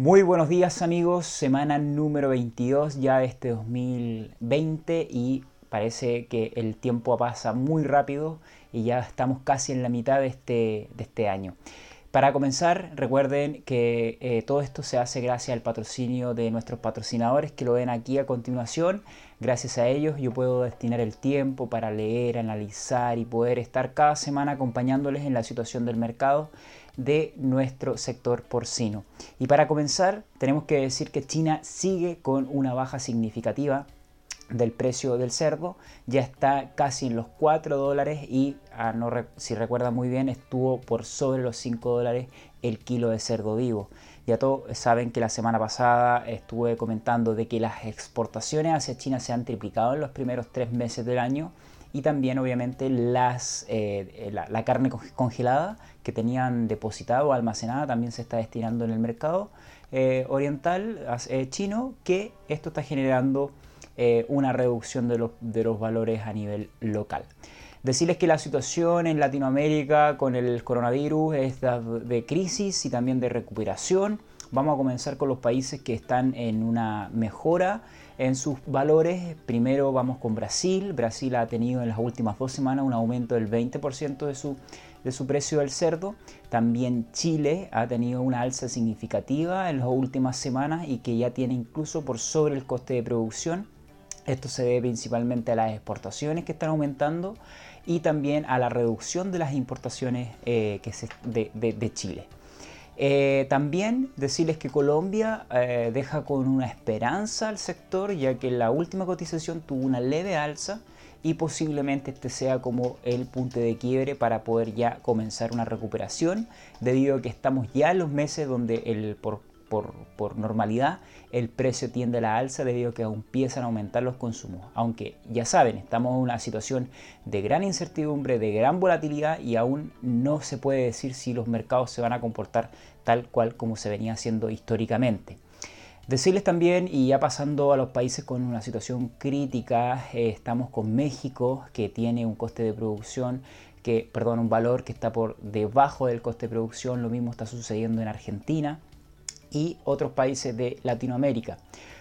Muy buenos días amigos, semana número 22 ya de este 2020 y parece que el tiempo pasa muy rápido y ya estamos casi en la mitad de este, de este año. Para comenzar, recuerden que eh, todo esto se hace gracias al patrocinio de nuestros patrocinadores que lo ven aquí a continuación. Gracias a ellos yo puedo destinar el tiempo para leer, analizar y poder estar cada semana acompañándoles en la situación del mercado de nuestro sector porcino. Y para comenzar, tenemos que decir que China sigue con una baja significativa del precio del cerdo, ya está casi en los 4 dólares y ah, si recuerda muy bien estuvo por sobre los 5 dólares el kilo de cerdo vivo. Ya todos saben que la semana pasada estuve comentando de que las exportaciones hacia China se han triplicado en los primeros 3 meses del año y también obviamente las, eh, la, carne congelada que tenían depositada o almacenada también se está destinando en el mercado eh, oriental eh, chino que esto está generando una reducción de los, de los valores a nivel local. Decirles que la situación en Latinoamérica con el coronavirus es de crisis y también de recuperación. Vamos a comenzar con los países que están en una mejora en sus valores. Primero vamos con Brasil. Brasil ha tenido en las últimas dos semanas un aumento del 20% de su, de su precio del cerdo. También Chile ha tenido una alza significativa en las últimas semanas y que ya tiene incluso por sobre el coste de producción. Esto se debe principalmente a las exportaciones que están aumentando y también a la reducción de las importaciones eh, que de Chile. Eh, también decirles que Colombia eh, deja con una esperanza al sector, ya que la última cotización tuvo una leve alza y posiblemente este sea como el punto de quiebre para poder ya comenzar una recuperación, debido a que estamos ya en los meses donde el, por por, normalidad el precio tiende a la alza debido a que empiezan a aumentar los consumos. Aunque ya saben, estamos en una situación de gran incertidumbre, de gran volatilidad y aún no se puede decir si los mercados se van a comportar tal cual como se venía haciendo históricamente. Decirles también, y ya pasando a los países con una situación crítica, eh, estamos con México, que tiene un coste de producción que, perdón, un valor que está por debajo del coste de producción. Lo mismo está sucediendo en Argentina y otros países de Latinoamérica.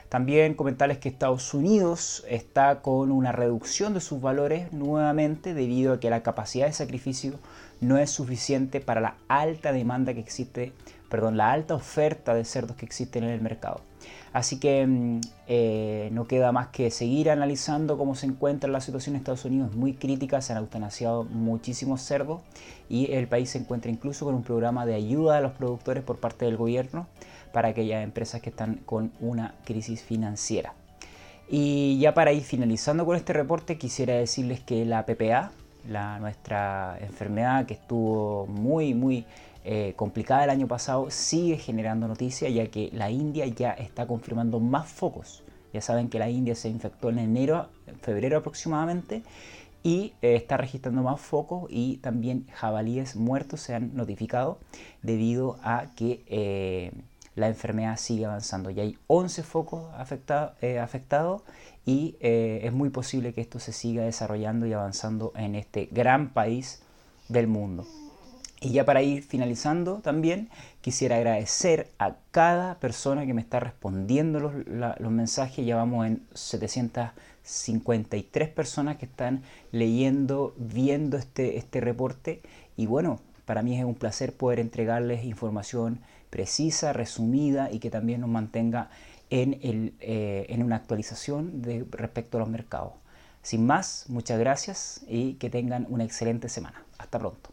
También comentarles que Estados Unidos está con una reducción de sus valores nuevamente debido a que la capacidad de sacrificio no es suficiente para la alta demanda que existe, perdón, la alta oferta de cerdos que existen en el mercado. Así que mm, eh, no queda más que seguir analizando cómo se encuentra la situación en Estados Unidos. Es muy crítica, se han eutanasiado muchísimos cerdos y el país se encuentra incluso con un programa de ayuda a los productores por parte del gobierno para aquellas empresas que están con una crisis financiera. Y ya para ir finalizando con este reporte, quisiera decirles que la PPA, nuestra enfermedad que estuvo muy, muy eh, complicada el año pasado, sigue generando noticias, ya que la India ya está confirmando más focos. Ya saben que la India se infectó en enero, febrero aproximadamente, y eh, está registrando más focos y también jabalíes muertos se han notificado debido a que eh, la enfermedad sigue avanzando. Ya hay 11 focos eh, afectados y eh, es muy posible que esto se siga desarrollando y avanzando en este gran país del mundo. Y ya para ir finalizando también, quisiera agradecer a cada persona que me está respondiendo los, los, mensajes. Ya vamos en 753 personas que están leyendo, viendo este, este reporte. Y bueno, para mí es un placer poder entregarles información precisa, resumida y que también nos mantenga en, el, eh, en una actualización de, respecto a los mercados. Sin más, muchas gracias y que tengan una excelente semana. Hasta pronto.